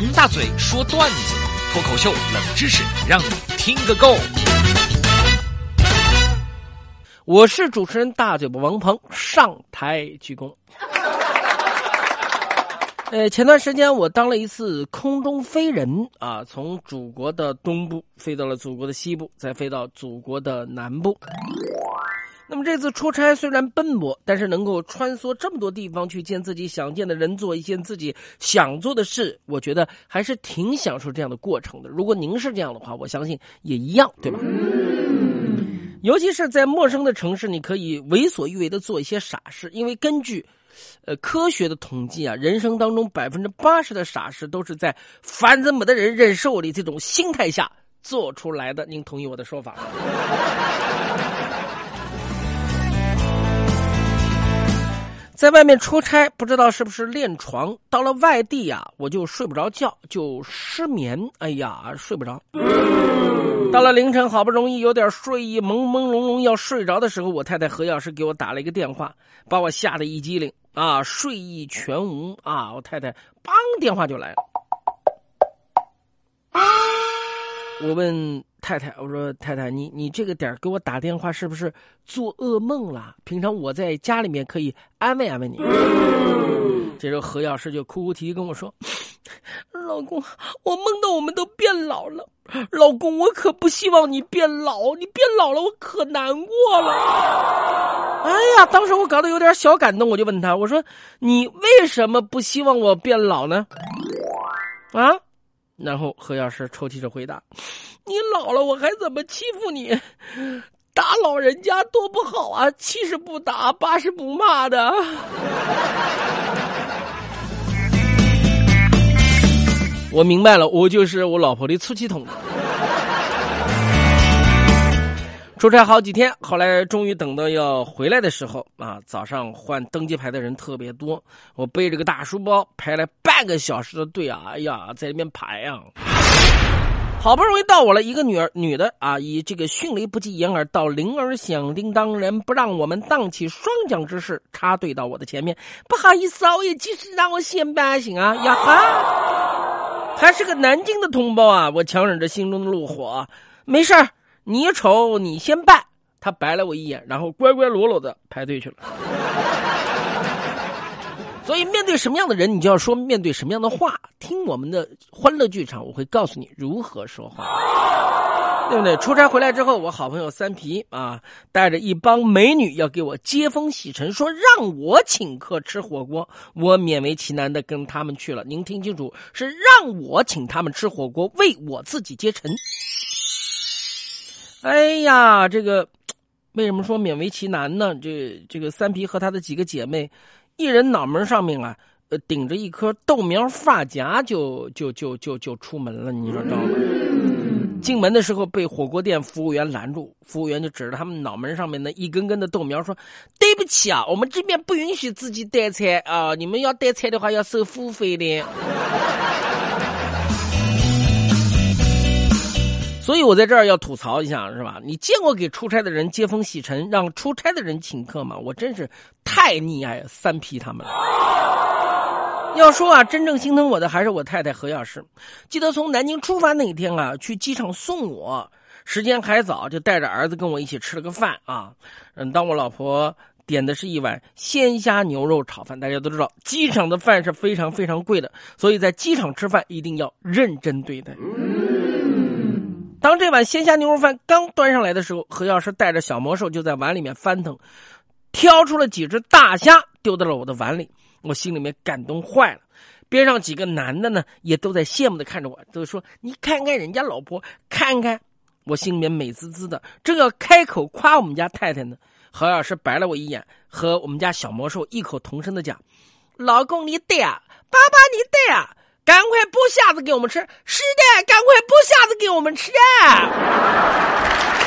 王大嘴说段子，脱口秀冷知识，让你听个够。我是主持人大嘴巴王鹏，上台鞠躬。呃，前段时间我当了一次空中飞人啊，从祖国的东部飞到了祖国的西部，再飞到祖国的南部。那么这次出差虽然奔波，但是能够穿梭这么多地方去见自己想见的人，做一件自己想做的事，我觉得还是挺享受这样的过程的。如果您是这样的话，我相信也一样，对吧？尤其是在陌生的城市，你可以为所欲为的做一些傻事，因为根据，呃，科学的统计啊，人生当中百分之八十的傻事都是在反正没得人忍受的这种心态下做出来的。您同意我的说法吗？在外面出差，不知道是不是练床，到了外地呀，我就睡不着觉，就失眠。哎呀，睡不着。到了凌晨，好不容易有点睡意，朦朦胧胧要睡着的时候，我太太何老师给我打了一个电话，把我吓得一激灵啊，睡意全无啊！我太太梆，电话就来了。我问太太：“我说太太，你你这个点给我打电话，是不是做噩梦了？平常我在家里面可以安慰安慰你。”这时候何老师就哭哭啼啼跟我说：“老公，我梦到我们都变老了。老公，我可不希望你变老，你变老了我可难过了。”哎呀，当时我搞得有点小感动，我就问他：“我说你为什么不希望我变老呢？”啊？然后何老师抽泣着回答：“你老了，我还怎么欺负你？打老人家多不好啊！七十不打，八十不骂的。”我明白了，我就是我老婆的出气筒。出差好几天，后来终于等到要回来的时候啊，早上换登机牌的人特别多，我背着个大书包排了半个小时的队啊，哎呀，在里面排啊，好不容易到我了，一个女儿女的啊，以这个迅雷不及掩耳盗铃儿响叮当人不让我们荡起双桨之势插队到我的前面，不好意思啊，我也及时让我先办行啊，呀哈，还是个南京的同胞啊，我强忍着心中的怒火，没事。你丑，你先办。他白了我一眼，然后乖乖裸裸的排队去了。所以，面对什么样的人，你就要说面对什么样的话。听我们的欢乐剧场，我会告诉你如何说话，对不对？出差回来之后，我好朋友三皮啊，带着一帮美女要给我接风洗尘，说让我请客吃火锅。我勉为其难的跟他们去了。您听清楚，是让我请他们吃火锅，为我自己接尘。哎呀，这个为什么说勉为其难呢？这这个三皮和他的几个姐妹，一人脑门上面啊，呃，顶着一颗豆苗发夹，就就就就就出门了。你说知道吗？进门的时候被火锅店服务员拦住，服务员就指着他们脑门上面那一根根的豆苗说：“对不起啊，我们这边不允许自己带菜啊，你们要带菜的话要收服务费的。”所以我在这儿要吐槽一下，是吧？你见过给出差的人接风洗尘，让出差的人请客吗？我真是太溺爱三皮他们了。要说啊，真正心疼我的还是我太太何老师。记得从南京出发那一天啊，去机场送我，时间还早，就带着儿子跟我一起吃了个饭啊。嗯，当我老婆点的是一碗鲜虾牛肉炒饭。大家都知道，机场的饭是非常非常贵的，所以在机场吃饭一定要认真对待。当这碗鲜虾牛肉饭刚端上来的时候，何药师带着小魔兽就在碗里面翻腾，挑出了几只大虾丢到了我的碗里，我心里面感动坏了。边上几个男的呢，也都在羡慕的看着我，都说：“你看看人家老婆，看看。”我心里面美滋滋的，正要开口夸我们家太太呢，何老师白了我一眼，和我们家小魔兽异口同声的讲：“老公你对啊，爸爸你对啊。”赶快剥虾子给我们吃！是的，赶快剥虾子给我们吃啊！